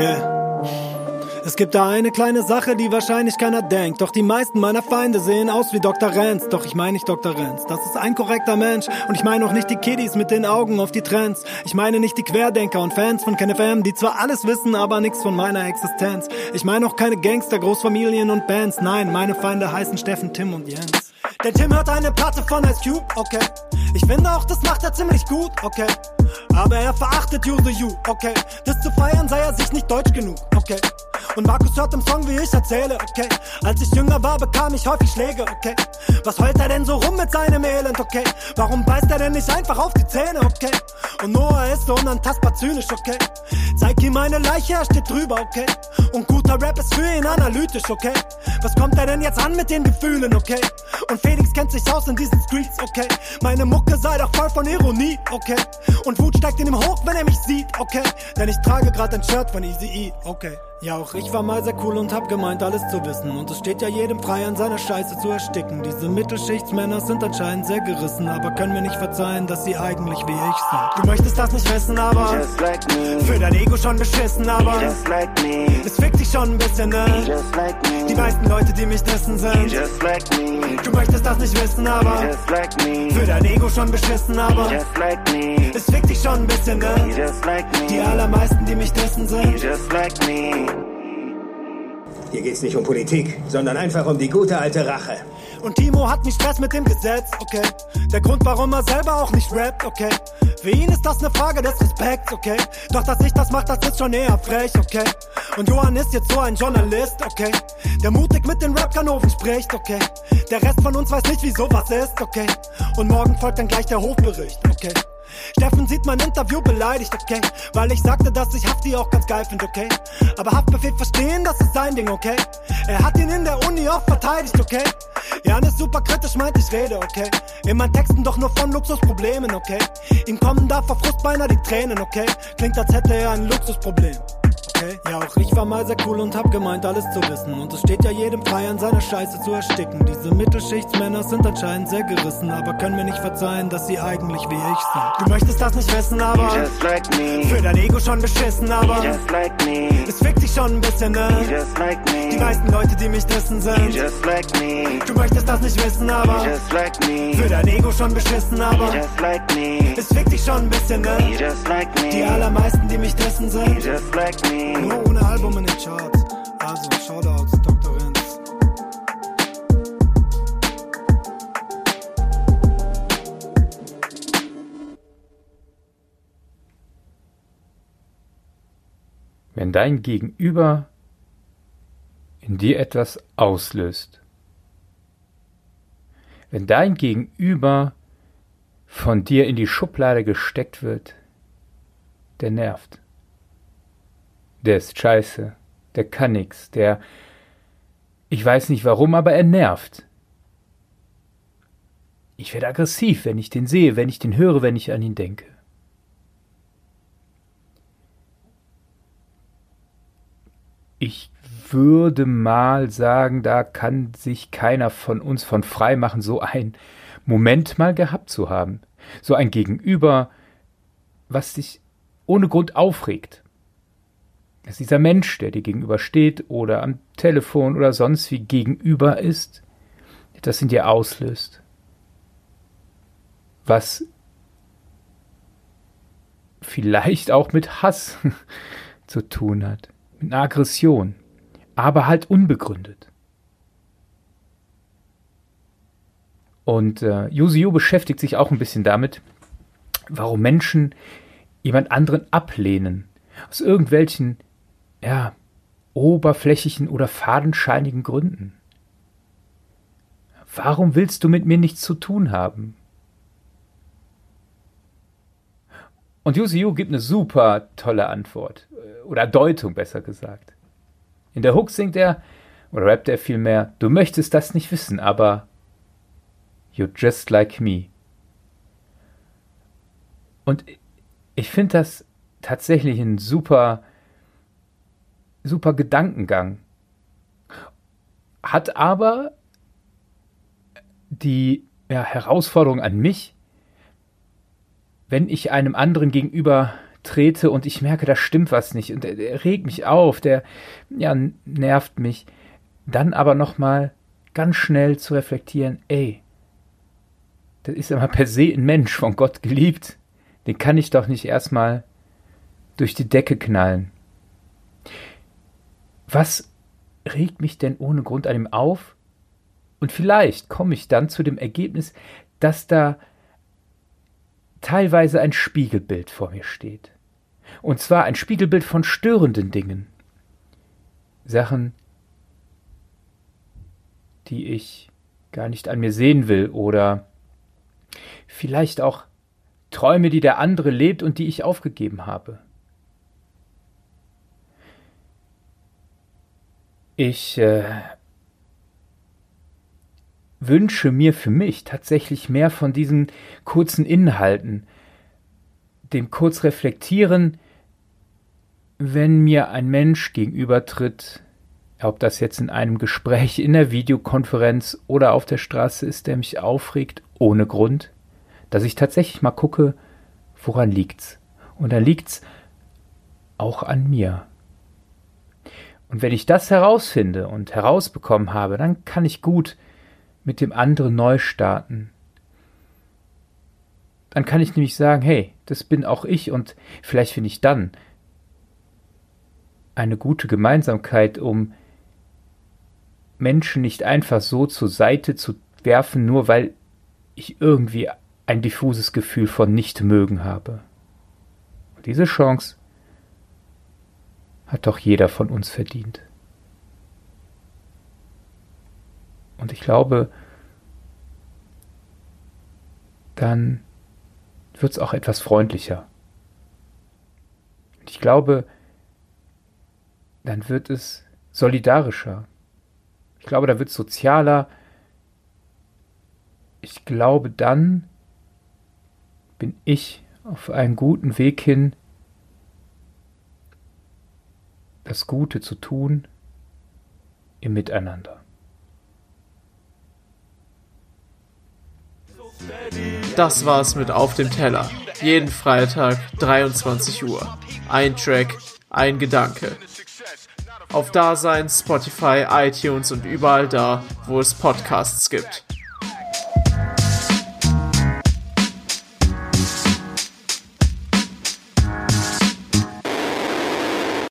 Mittelschicht-Männers. gibt da eine kleine Sache, die wahrscheinlich keiner denkt. Doch die meisten meiner Feinde sehen aus wie Dr. Renz. Doch ich meine nicht Dr. Renz. Das ist ein korrekter Mensch. Und ich meine auch nicht die Kiddies mit den Augen auf die Trends. Ich meine nicht die Querdenker und Fans von KenFM, die zwar alles wissen, aber nichts von meiner Existenz. Ich meine auch keine Gangster, Großfamilien und Bands. Nein, meine Feinde heißen Steffen, Tim und Jens. Der Tim hört eine Platte von Ice Cube, okay. Ich finde auch, das macht er ziemlich gut, okay. Aber er verachtet Use You, okay. Das zu feiern sei er sich nicht deutsch genug, okay. Und Markus hört im Song, wie ich erzähle, okay. Als ich jünger war, bekam ich häufig Schläge, okay. Was heult er denn so rum mit seinem Elend, okay? Warum beißt er denn nicht einfach auf die Zähne, okay? Und Noah ist so unantastbar zynisch, okay? Zeig ihm meine Leiche, er steht drüber, okay? Und guter Rap ist für ihn analytisch, okay? Was kommt er denn jetzt an mit den Gefühlen, okay? Und Felix kennt sich aus in diesen Streets, okay? Meine Mucke sei doch voll von Ironie, okay? Und Wut steigt in ihm hoch, wenn er mich sieht, okay? Denn ich trage grad ein Shirt von Easy E, okay? Ja, auch ich war mal sehr cool und hab gemeint, alles zu wissen. Und es steht ja jedem frei, an seiner Scheiße zu ersticken. Diese Mittelschichtsmänner sind anscheinend sehr gerissen, aber können mir nicht verzeihen, dass sie eigentlich wie ich sind. Du möchtest das nicht wissen, aber like für dein Ego schon beschissen, aber like es fickt dich schon ein bisschen, ne? Like die meisten Leute, die mich dissen, sind Du möchtest das nicht wissen, aber für dein Ego schon beschissen, aber es fickt dich schon ein bisschen, ne? Die allermeisten, die mich dissen, sind hier geht's nicht um Politik, sondern einfach um die gute alte Rache. Und Timo hat nicht Stress mit dem Gesetz, okay? Der Grund, warum er selber auch nicht rappt, okay? Für ihn ist das eine Frage des Respekts, okay? Doch dass ich das mach, das ist schon eher frech, okay? Und Johann ist jetzt so ein Journalist, okay? Der mutig mit den Rap-Kanoven spricht, okay? Der Rest von uns weiß nicht, wie sowas ist, okay? Und morgen folgt dann gleich der Hofbericht, okay? Steffen sieht mein Interview beleidigt, okay? Weil ich sagte, dass ich Hafti auch ganz geil finde, okay? Aber Haftbefehl verstehen, das ist sein Ding, okay? Er hat ihn in der Uni auch verteidigt, okay? Jan ist super kritisch, meint ich rede, okay? In meinen Texten doch nur von Luxusproblemen, okay? Ihm kommen da vor Frust beinahe die Tränen, okay? Klingt, als hätte er ein Luxusproblem okay? Ja, auch ich war mal sehr cool und hab gemeint, alles zu wissen. Und es steht ja jedem frei, an seiner Scheiße zu ersticken. Diese Mittelschichtsmänner sind anscheinend sehr gerissen, aber können mir nicht verzeihen, dass sie eigentlich wie ich sind. Du möchtest das nicht wissen, aber like für dein Ego schon beschissen, aber like es fickt dich schon ein bisschen, ne? Like die meisten Leute, die mich dissen, sind Du möchtest das nicht wissen, aber für dein Ego schon beschissen, aber es fickt dich schon ein bisschen, ne? Die allermeisten, die mich dissen, sind nur ohne Album in den Charts. Also, Shoutouts, Dr. Renz. Wenn dein Gegenüber in dir etwas auslöst, wenn dein Gegenüber von dir in die Schublade gesteckt wird, der nervt der ist scheiße, der kann nix, der ich weiß nicht warum, aber er nervt. Ich werde aggressiv, wenn ich den sehe, wenn ich den höre, wenn ich an ihn denke. Ich würde mal sagen, da kann sich keiner von uns von frei machen, so ein Moment mal gehabt zu haben. So ein Gegenüber, was dich ohne Grund aufregt dass dieser Mensch, der dir gegenübersteht oder am Telefon oder sonst wie gegenüber ist, etwas in dir auslöst. Was vielleicht auch mit Hass zu tun hat, mit einer Aggression, aber halt unbegründet. Und äh, Yusio beschäftigt sich auch ein bisschen damit, warum Menschen jemand anderen ablehnen, aus irgendwelchen ja, oberflächlichen oder fadenscheinigen Gründen. Warum willst du mit mir nichts zu tun haben? Und Yusiu gibt eine super tolle Antwort. oder Deutung besser gesagt. In der Hook singt er, oder rappt er vielmehr, du möchtest das nicht wissen, aber you're just like me. Und ich finde das tatsächlich ein super, super Gedankengang. Hat aber die ja, Herausforderung an mich, wenn ich einem anderen gegenüber trete und ich merke, da stimmt was nicht und der, regt mich auf, der ja, nervt mich, dann aber nochmal ganz schnell zu reflektieren, ey, das ist immer per se ein Mensch von Gott geliebt, den kann ich doch nicht erstmal durch die Decke knallen. Was regt mich denn ohne Grund an ihm auf? Und vielleicht komme ich dann zu dem Ergebnis, dass da teilweise ein Spiegelbild vor mir steht. Und zwar ein Spiegelbild von störenden Dingen. Sachen, die ich gar nicht an mir sehen will oder vielleicht auch Träume, die der andere lebt und die ich aufgegeben habe. Ich äh, wünsche mir für mich tatsächlich mehr von diesen kurzen Inhalten, dem kurz reflektieren, wenn mir ein Mensch gegenübertritt, ob das jetzt in einem Gespräch, in der Videokonferenz oder auf der Straße ist, der mich aufregt, ohne Grund, dass ich tatsächlich mal gucke, woran liegt's? Und da liegt's auch an mir. Und wenn ich das herausfinde und herausbekommen habe, dann kann ich gut mit dem anderen neu starten. Dann kann ich nämlich sagen, hey, das bin auch ich und vielleicht finde ich dann eine gute Gemeinsamkeit, um Menschen nicht einfach so zur Seite zu werfen, nur weil ich irgendwie ein diffuses Gefühl von Nichtmögen habe. Und diese Chance hat doch jeder von uns verdient. Und ich glaube, dann wird es auch etwas freundlicher. Und ich glaube, dann wird es solidarischer. Ich glaube, da wird es sozialer. Ich glaube, dann bin ich auf einem guten Weg hin, das Gute zu tun im Miteinander. Das war's mit Auf dem Teller. Jeden Freitag 23 Uhr. Ein Track, ein Gedanke. Auf Dasein, Spotify, iTunes und überall da, wo es Podcasts gibt.